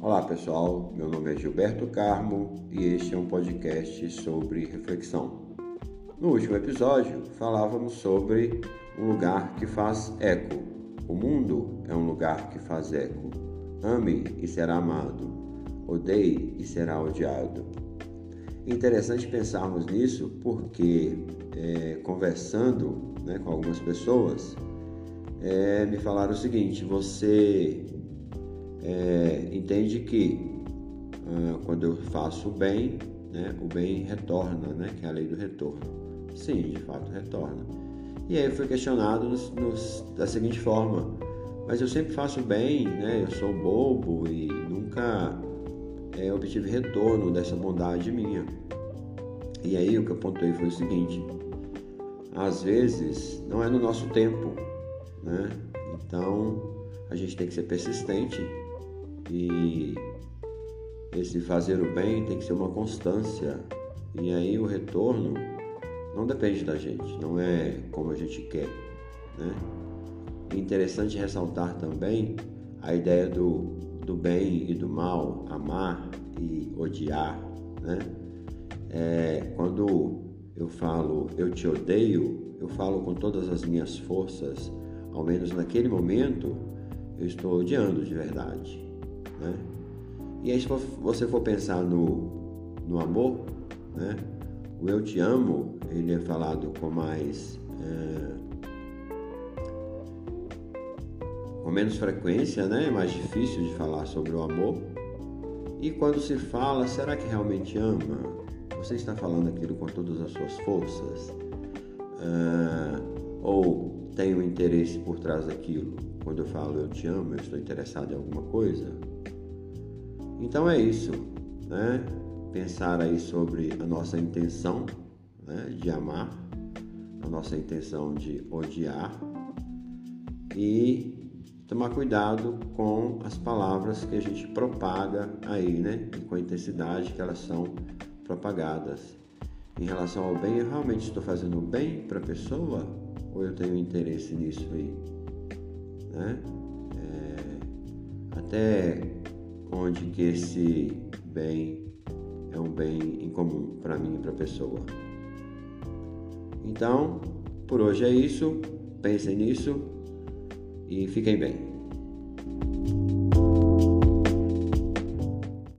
Olá pessoal, meu nome é Gilberto Carmo e este é um podcast sobre reflexão. No último episódio falávamos sobre um lugar que faz eco. O mundo é um lugar que faz eco. Ame e será amado. Odeie e será odiado. Interessante pensarmos nisso porque é, conversando né, com algumas pessoas é, me falaram o seguinte: você é, entende que ah, quando eu faço o bem, né, o bem retorna, né, que é a lei do retorno. Sim, de fato retorna. E aí fui questionado nos, nos, da seguinte forma: mas eu sempre faço bem, né, eu sou bobo e nunca é, obtive retorno dessa bondade minha. E aí o que eu apontei foi o seguinte: às vezes não é no nosso tempo, né? Então a gente tem que ser persistente e esse fazer o bem tem que ser uma constância. E aí o retorno não depende da gente, não é como a gente quer, né? interessante ressaltar também a ideia do, do bem e do mal, amar e odiar, né? É, quando eu falo eu te odeio, eu falo com todas as minhas forças, ao menos naquele momento, eu estou odiando de verdade. Né? E aí, se você for pensar no, no amor, né? o eu te amo, ele é falado com mais. É, com menos frequência, né? é mais difícil de falar sobre o amor. E quando se fala, será que realmente ama? Você está falando aquilo com todas as suas forças? Ah, ou tem um interesse por trás daquilo? Quando eu falo eu te amo, eu estou interessado em alguma coisa? Então é isso, né? Pensar aí sobre a nossa intenção né, de amar, a nossa intenção de odiar e tomar cuidado com as palavras que a gente propaga aí, né? E com a intensidade que elas são propagadas. Em relação ao bem, eu realmente estou fazendo bem para a pessoa ou eu tenho interesse nisso aí? Né? É, até onde que esse bem é um bem em comum para mim e para a pessoa. Então, por hoje é isso. Pensem nisso e fiquem bem.